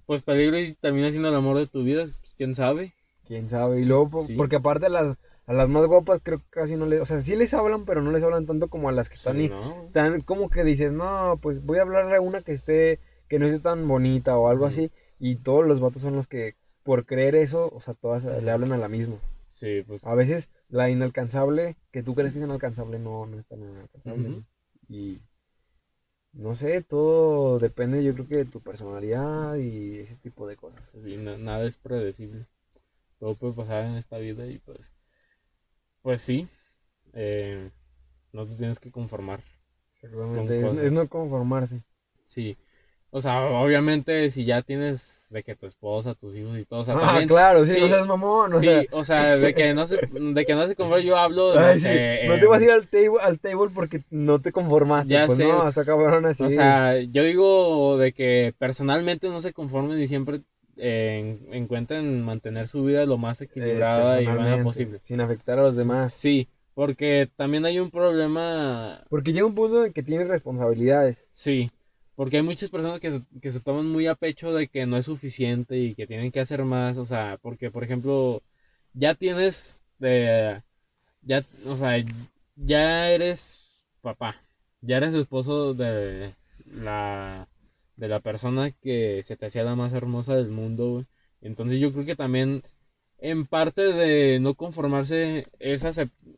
Pues peligro y termina siendo el amor de tu vida, pues quién sabe. quién sabe. Y luego, Sí. porque aparte a las, a las más guapas creo que casi no les, o sea, sí les hablan, pero no les hablan tanto como a las que están Sí. ¿no? tan como que dices, no, pues voy a hablarle a una que esté, que no esté tan bonita o algo así, y todos los vatos son los que, por creer eso, o sea, todas le hablan a la misma. Sí, pues A veces la inalcanzable, que tú crees que es inalcanzable, no, no es tan inalcanzable. Y no sé, todo depende, yo creo que de tu personalidad y ese tipo de cosas. sí, na- nada es predecible. Todo puede pasar en esta vida y pues, pues sí, eh, no te tienes que conformar. Es, cosas. es no conformarse. Sí, o sea, obviamente si ya tienes de que tu esposa, tus hijos y todo, o sea, ah, también, claro, sí, sí, no seas mamón, o sí, sea, o sea, de que no se, *laughs* de que no se conforme, yo hablo, no ay, sí, sé, no eh, te vas a ir al table, al table porque no te conformaste, Ya pues sé. no, hasta cabrón así. O sea, yo digo de que personalmente no se conformen y siempre eh, en- encuentren mantener su vida lo más Eh, equilibrada y buena posible. Sin afectar a los demás. Sí, porque también hay un problema, Porque llega un punto en que tienes responsabilidades. sí, porque hay muchas personas que se, que se toman muy a pecho de que no es suficiente y que tienen que hacer más, o sea, porque por ejemplo, ya tienes, eh, ya, o sea, ya eres papá, ya eres esposo de la, de la persona que se te hacía la más hermosa del mundo, güey. Entonces yo creo que también en parte de no conformarse es,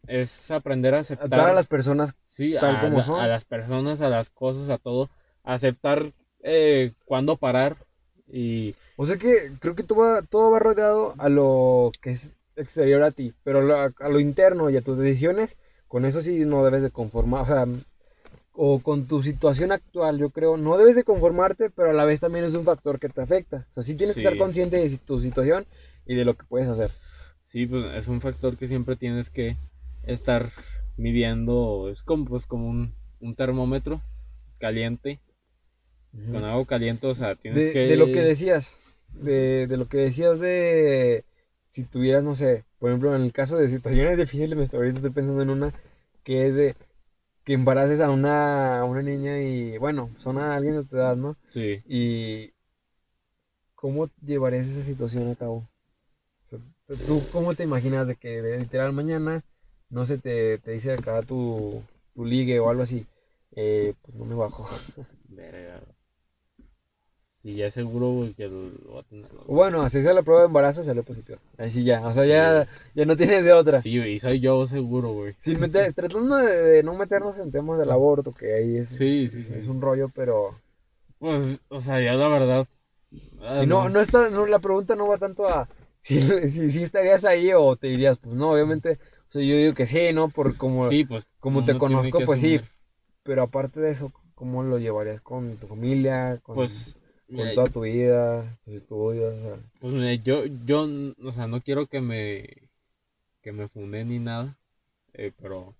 es aprender a aceptar Atraer a las personas. sí, tal a, como la- son. a las personas, a las cosas, a todo, aceptar eh, cuándo parar y O sea que creo que todo va, todo va rodeado a lo que es exterior a ti. Pero lo- a lo interno y a tus decisiones, con eso sí no debes de conformar. O sea, o con tu situación actual, yo creo, no debes de conformarte, pero a la vez también es un factor que te afecta. O sea, sí tienes que estar consciente de tu situación y de lo que puedes hacer. Sí, pues es un factor que siempre tienes que estar midiendo, es como pues como un, un termómetro caliente, con agua caliente, o sea, tienes de, que de lo que decías, de, de lo que decías de si tuvieras, no sé, por ejemplo, en el caso de situaciones difíciles, me estoy, ahorita estoy pensando en una que es de que embaraces a una, a una niña y, bueno, son a alguien de tu edad, ¿no? Sí, Y ¿cómo llevarías esa situación a cabo? ¿Tú cómo te imaginas de que literal mañana, no sé, te, te dice acá tu, tu ligue o algo así? Eh, pues no me bajo. verga. Sí, ya seguro güey, que lo, va a tener. o sea. Bueno, hacerse la prueba de embarazo sale positivo. Ahí sí ya, o sea, Sí. ya, ya no tienes de otra. Sí, güey, y soy yo seguro, güey. Sin meter, *laughs* tratando de, de no meternos en temas del aborto, que ahí es, Sí, sí, es, un rollo, pero... Pues, o sea, ya la verdad. ah, Y no, no está, no, la pregunta no va tanto a si, *laughs* si, si estarías ahí o te dirías, pues no, obviamente, o sea, yo digo que sí, ¿no? Por como, Sí, pues. como te conozco, pues sí, pero aparte de eso, ¿cómo lo llevarías con tu familia, con, Pues. Con toda tu vida, tus estudios? O sea, Pues mira, yo, yo, o sea, no quiero que me, que me funde ni nada, eh, pero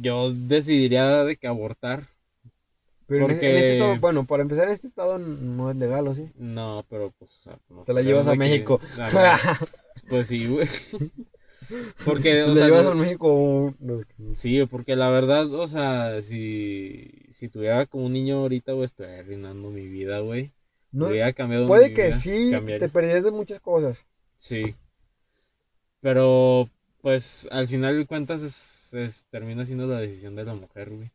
yo decidiría de que abortar, pero Porque- en este estado, bueno, para empezar, en este estado no es legal, ¿o sí? no, pero pues, o sea, no Te la llevas a que- México. *laughs* Pues sí, güey. Porque, *laughs* o Le sea, llevas no- a México. no, sí, porque la verdad, o sea, si, si tuviera como un niño ahorita, güey, estoy arruinando mi vida, güey. no- Hubiera cambiado puede mi que vida, sí, cambiaría. te perdías de muchas cosas. Sí. Pero, pues, al final de cuentas es, es- termina siendo la decisión de la mujer, güey.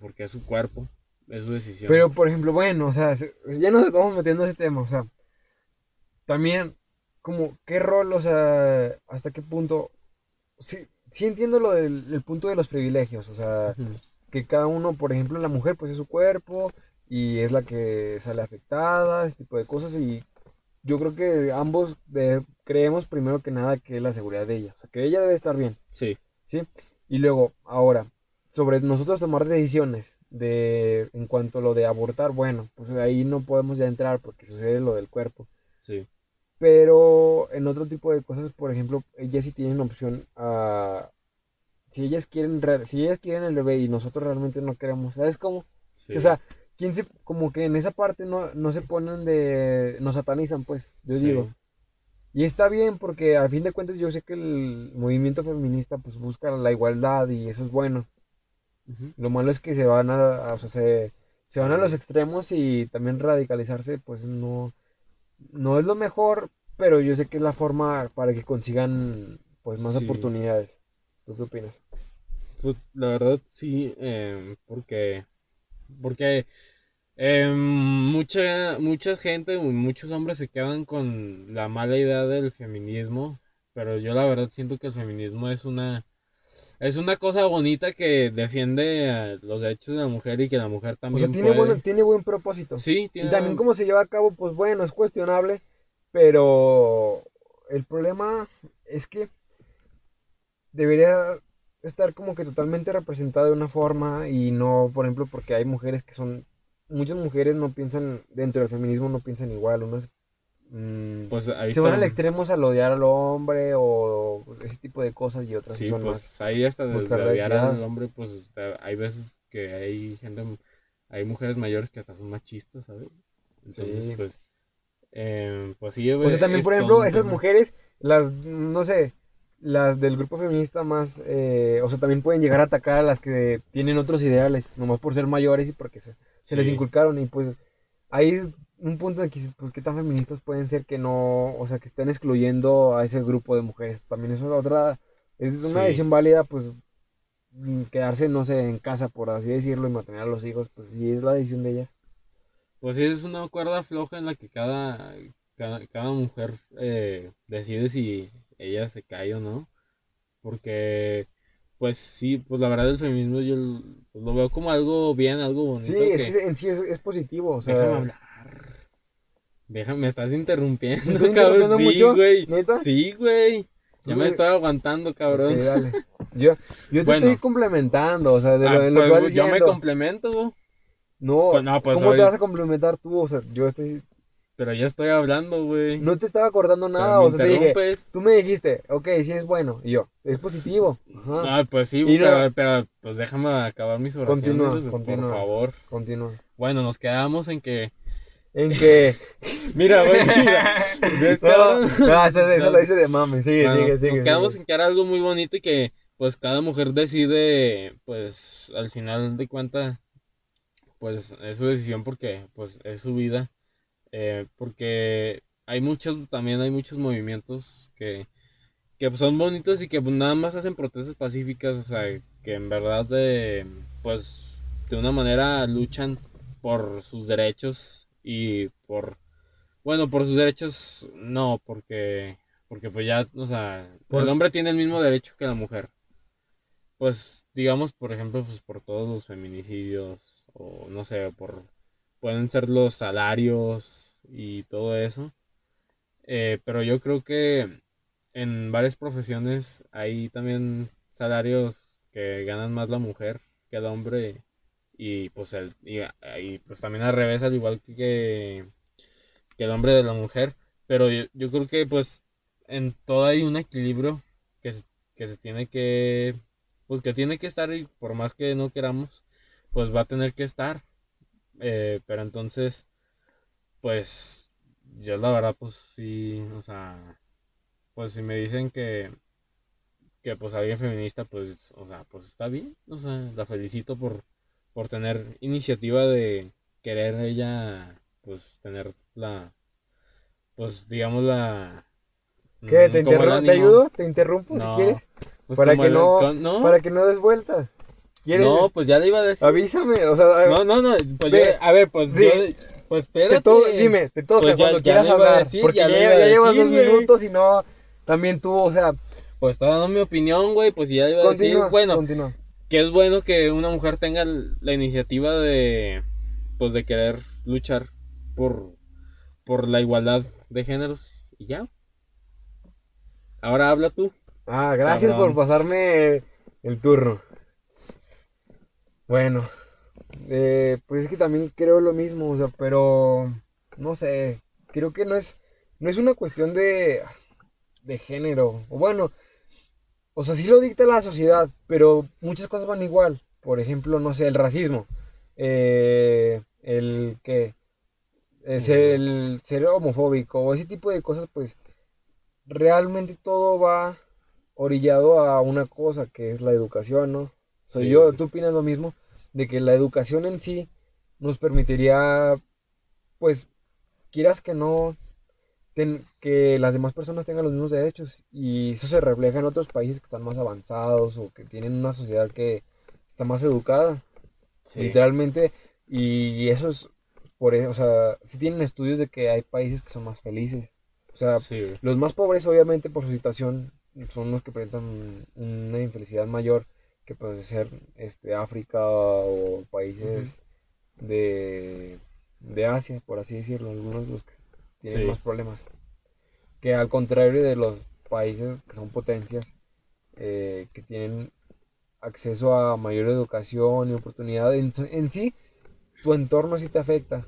Porque es su cuerpo, es su decisión. Pero, por ejemplo, bueno, o sea, se- ya nos estamos metiendo en ese tema, o sea, también, como, ¿qué rol, o sea, hasta qué punto? Sí, sí entiendo lo del el punto de los privilegios, o sea, que cada uno, por ejemplo, la mujer, pues es su cuerpo y es la que sale afectada, ese tipo de cosas, y yo creo que ambos de- creemos primero que nada que es la seguridad de ella, o sea, que ella debe estar bien. Sí, ¿sí? Y luego, ahora, sobre nosotros tomar decisiones de en cuanto a lo de abortar, bueno, pues ahí no podemos ya entrar porque sucede lo del cuerpo. sí, Pero en otro tipo de cosas, por ejemplo, ellas sí tienen opción a si ellas quieren re- si ellas quieren el bebé y nosotros realmente no queremos, ¿sabes cómo? sí. O sea, quién se como que en esa parte no no se ponen de nos satanizan, pues, yo Sí. digo. Y está bien porque a fin de cuentas yo sé que el movimiento feminista pues busca la igualdad y eso es bueno. Lo malo es que se van a, a- o sea, se, se van a los extremos y también radicalizarse pues no, no es lo mejor, pero yo sé que es la forma para que consigan pues más Sí. oportunidades. ¿Tú qué opinas? Pues, la verdad sí, em, porque porque em, mucha mucha gente, muchos hombres se quedan con la mala idea del feminismo, pero yo la verdad siento que el feminismo es una es una cosa bonita que defiende a los derechos de la mujer y que la mujer O sea, también tiene puede. buen, tiene buen propósito. Sí, Y tiene también cómo se lleva a cabo, pues bueno, es cuestionable, pero el problema es que debería estar como que totalmente representada de una forma y no, por ejemplo, porque hay mujeres que son, muchas mujeres no piensan, dentro del feminismo no piensan igual, unas pues ahí se van al extremo al odiar al hombre o ese tipo de cosas y otras Sí, son pues más. ahí hasta de, de odiar al hombre, pues hay veces que hay gente, hay mujeres mayores que hasta son machistas, ¿sabes? Entonces, Sí. pues, eh, pues sí, O sea, también, por ejemplo, esas mujeres, las, no sé, las del grupo feminista más, eh, o sea, también pueden llegar a atacar a las que tienen otros ideales, nomás por ser mayores y porque se, se les inculcaron. Y pues ahí es un punto en que, dices, pues, qué tan feministas pueden ser que no, o sea, que estén excluyendo a ese grupo de mujeres. También eso es otra, es una Sí. decisión válida, pues, mm, quedarse, no sé, en casa, por así decirlo, y mantener a los hijos, pues sí, es la decisión de ellas. Pues sí, es una cuerda floja en la que cada, cada, cada mujer eh, decide si ella se cae o no. Porque, pues sí, pues la verdad el feminismo yo pues, lo veo como algo bien, algo bonito. Sí, es que- que en sí es, es positivo, o sea... Déjame hablar. Déjame, me estás interrumpiendo, ¿Me estoy cabrón. Sí, mucho? güey. ¿Neta? Sí, güey. Ya me estaba aguantando, cabrón. Ok, dale. *laughs* Yo, yo te Bueno. estoy complementando, o sea, de lo, Ah, de lo pues, que vas yo me complemento, güey. No, Pues no, pues, ¿cómo te vas a complementar tú? O sea, yo estoy... Pero ya estoy hablando, güey. No te estaba acordando nada, o sea, te dije, tú me dijiste, ok, sí es bueno, y yo, es positivo. Ajá, Ah, pues sí, Y no- pero, pues déjame acabar mis oraciones, Continúa, por favor. continúa. Bueno, nos quedamos en que... En que... *laughs* Mira, güey, *laughs* mira. ¿Ves, No, no, eso, eso lo dice de mame, sigue, Bueno, sigue, sigue. nos quedamos sigue. en que era algo muy bonito y que pues cada mujer decide, pues al final de cuentas, pues es su decisión porque pues es su vida, eh, porque hay muchos, también hay muchos movimientos que, que son bonitos y que pues, nada más hacen protestas pacíficas, o sea, que en verdad de, pues de una manera luchan por sus derechos y por, bueno, por sus derechos no, porque, porque pues ya, o sea, Por- el hombre tiene el mismo derecho que la mujer. Pues digamos, por ejemplo, pues por todos los feminicidios o no sé, por pueden ser los salarios y todo eso. Eh, pero yo creo que en varias profesiones hay también salarios que ganan más la mujer que el hombre y pues el y, pues también al revés al igual que que el hombre de la mujer pero yo, yo creo que pues en todo hay un equilibrio que se, que se tiene que pues que tiene que estar y por más que no queramos pues va a tener que estar Eh, pero entonces pues yo la verdad pues sí o sea pues si me dicen que que pues alguien feminista, pues, o sea, pues está bien, o sea, la felicito por, por tener iniciativa de querer ella, pues, tener la, pues, digamos la... ¿Qué? mm, ¿Te, como el interru- ¿Te ayudo? ¿Te interrumpo No, si quieres? pues, para, que el- no, para que no des vueltas. ¿Quieres? no, pues ya le iba a decir. Avísame, o sea, No, no, no, pues Ve, yo, a ver, pues yo, pues espérate. te to- dime, te toca Pues cuando ya quieras hablar. decir, porque ya ya llevas decir, dos minutos y no, también tú, o sea, Pues estoy dando mi opinión, güey, pues ya iba a decir, bueno, continúa. que es bueno que una mujer tenga la iniciativa de, pues de querer luchar por, por la igualdad de géneros y ya. Ahora habla tú. Ah, gracias Cabrón. por pasarme el turno. Bueno, eh, pues es que también creo lo mismo, o sea, pero no sé, creo que no es, no es una cuestión de, de género, o bueno, o sea, sí lo dicta la sociedad, pero muchas cosas van igual, por ejemplo, no sé, el racismo, eh, el que, ser, el ser homofóbico, o ese tipo de cosas, pues realmente todo va orillado a una cosa que es la educación, ¿no? Sí. yo, tú opinas lo mismo, de que la educación en sí nos permitiría, pues, quieras que no, ten- que las demás personas tengan los mismos derechos y eso se refleja en otros países que están más avanzados o que tienen una sociedad que está más educada, literalmente, y eso es por eso, o sea, sí tienen estudios de que hay países que son más felices, o sea, Sí, los más pobres, obviamente, por su situación, son los que presentan una infelicidad mayor que puede ser este, África o países de, de Asia, por así decirlo, algunos de los que tienen Sí. más problemas. Que al contrario de los países que son potencias, eh, que tienen acceso a mayor educación y oportunidad, en, en sí, tu entorno sí te afecta.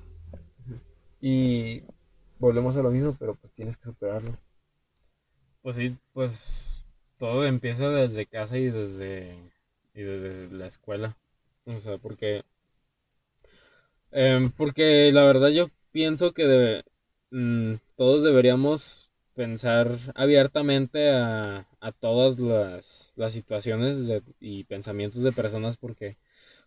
Y volvemos a lo mismo, pero pues tienes que superarlo. Pues sí, pues todo empieza desde casa y desde, y desde la escuela. O sea, porque, em, porque la verdad yo pienso que mm, todos deberíamos pensar abiertamente a, a todas las, las situaciones de- y pensamientos de personas porque,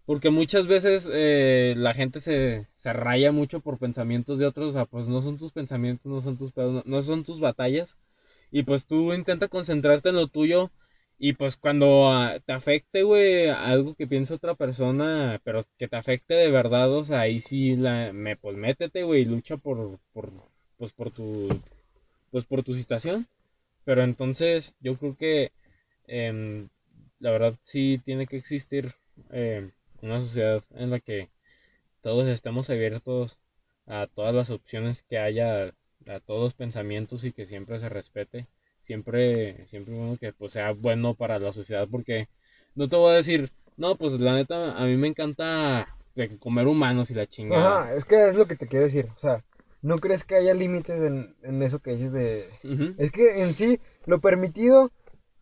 porque muchas veces eh, la gente se, se raya mucho por pensamientos de otros, o sea, pues no son tus pensamientos, no son tus no son tus batallas. Y pues tú intenta concentrarte en lo tuyo. Y pues cuando ah, te afecte, güey, algo que piense otra persona, pero que te afecte de verdad, o sea, ahí sí la, me, pues métete, güey, lucha por, por, pues por tu, pues por tu situación. Pero entonces yo creo que em, la verdad sí tiene que existir em, una sociedad en la que todos estemos abiertos a todas las opciones que haya, a todos los pensamientos y que siempre se respete. Siempre, siempre bueno que pues sea bueno para la sociedad porque no te voy a decir, no, pues la neta a mí me encanta de comer humanos y la chingada. Ajá, es que es lo que te quiero decir. O sea, ¿no crees que haya límites en, en eso que dices de... Es que en sí, lo permitido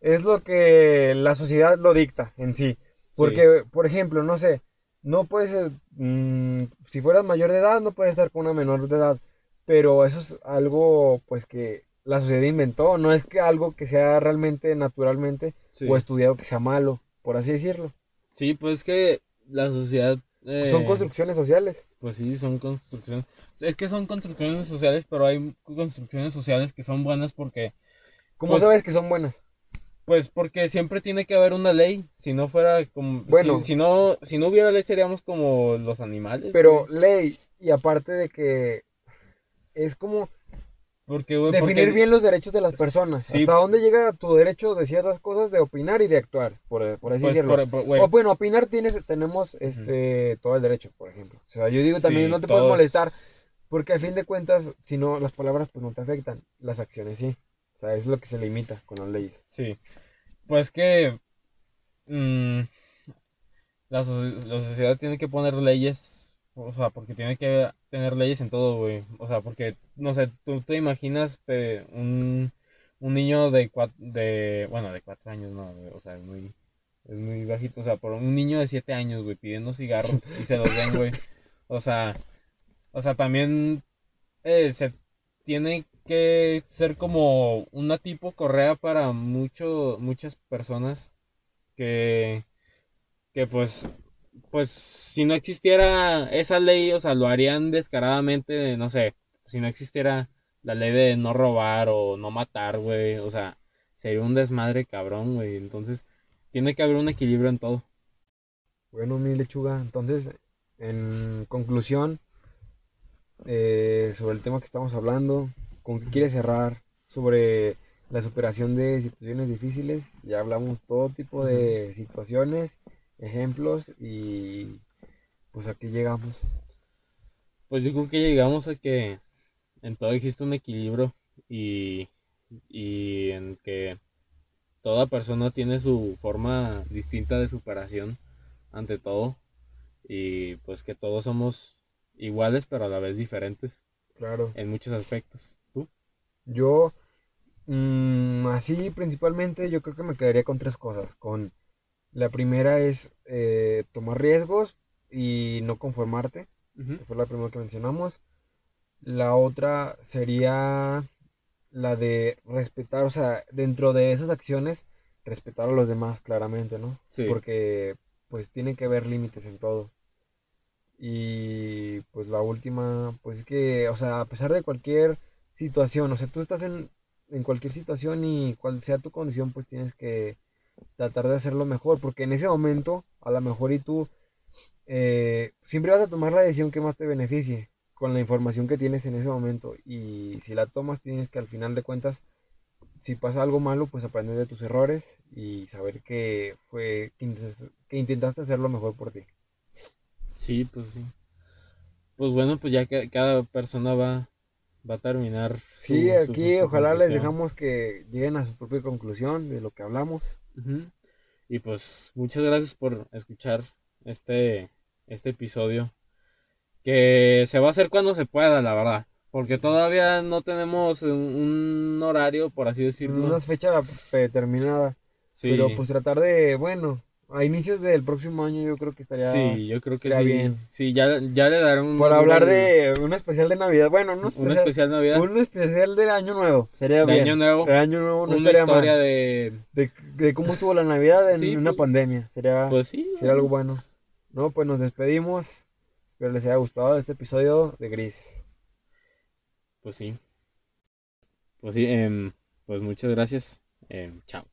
es lo que la sociedad lo dicta en sí. Porque, por ejemplo, no sé, no puedes, eh, mm, si fueras mayor de edad, no puedes estar con una menor de edad. Pero eso es algo, pues, que la sociedad inventó. No es que algo que sea realmente, naturalmente, Sí. o estudiado que sea malo, por así decirlo. Sí, pues que la sociedad eh, Son construcciones sociales. Pues sí, son construcciones. Es que son construcciones sociales, pero hay construcciones sociales que son buenas porque, ¿Cómo Pues- sabes que son buenas? pues porque siempre tiene que haber una ley. Si no fuera como, Bueno. si, si no, si no hubiera ley seríamos como los animales. Pero ley, y aparte de que es como porque, definir porque- bien los derechos de las personas. Sí. Hasta dónde llega tu derecho de ciertas cosas de opinar y de actuar, por, por así pues, decirlo. por- por- güey, O bueno, opinar tienes, tenemos este todo el derecho, por ejemplo. O sea, yo digo también sí, no te puedes molestar, porque a fin de cuentas, si no, las palabras pues no te afectan, las acciones sí. O sea, es lo que se limita con las leyes. Sí. Pues que mm, la sociedad tiene que poner leyes, o sea, porque tiene que tener leyes en todo, güey. O sea, porque, no sé, tú te imaginas pe- un, un niño de cuatro, de, bueno, de cuatro años, no, güey, o sea, es muy, es muy bajito, o sea, por un niño de siete años, güey, pidiendo cigarros y se los den, güey. O sea, o sea, también eh, se tiene que ser como una tipo correa para mucho, muchas personas que, que pues, pues si no existiera esa ley, o sea, lo harían descaradamente, no sé, si no existiera la ley de no robar o no matar, güey, o sea, sería un desmadre cabrón, güey, entonces tiene que haber un equilibrio en todo. Bueno, mi lechuga, entonces, en conclusión, eh, sobre el tema que estamos hablando, ¿con qué quieres cerrar? Sobre la superación de situaciones difíciles, ya hablamos todo tipo de situaciones, ejemplos y pues a qué llegamos. Pues yo creo que llegamos a que en todo existe un equilibrio y, y en que toda persona tiene su forma distinta de superación ante todo y pues que todos somos iguales pero a la vez diferentes Claro. en muchos aspectos. ¿Tú? Yo, mm, así principalmente, yo creo que me quedaría con tres cosas. Con la primera es eh, tomar riesgos y no conformarte, que fue la primera que mencionamos. La otra sería la de respetar, o sea, dentro de esas acciones, respetar a los demás claramente, ¿no? Sí. Porque pues tiene que haber límites en todo. Y pues la última, pues es que, o sea, a pesar de cualquier situación, o sea, tú estás en, en cualquier situación y cual sea tu condición, pues tienes que tratar de hacerlo mejor, porque en ese momento, a lo mejor y tú eh, siempre vas a tomar la decisión que más te beneficie con la información que tienes en ese momento y si la tomas tienes que al final de cuentas si pasa algo malo pues aprender de tus errores y saber que fue que intentaste, intentaste hacerlo mejor por ti. Sí, pues sí. Pues bueno, pues ya que cada persona va, va a terminar su, sí aquí su ojalá les dejamos que lleguen a su propia conclusión de lo que hablamos Y pues muchas gracias por escuchar este, este episodio. Que se va a hacer cuando se pueda, la verdad. Porque todavía no tenemos un, un horario, por así decirlo. una fecha determinada Sí, pero pues tratar de bueno a inicios del próximo año yo creo que estaría sí, yo creo que estaría sí. bien. Sí, ya, ya le daré un por hablar de un especial de Navidad. Bueno, no un especial, especial Navidad, un especial del Año Nuevo. Sería de bien. Año Nuevo, De Año Nuevo no una historia de... De, de cómo estuvo la Navidad en Sí, una pues- pandemia. Sería, Pues sí, sería algo bueno. No, pues nos despedimos. Espero les haya gustado este episodio de Gris. pues sí. Pues sí, em, pues muchas gracias. Em, chao.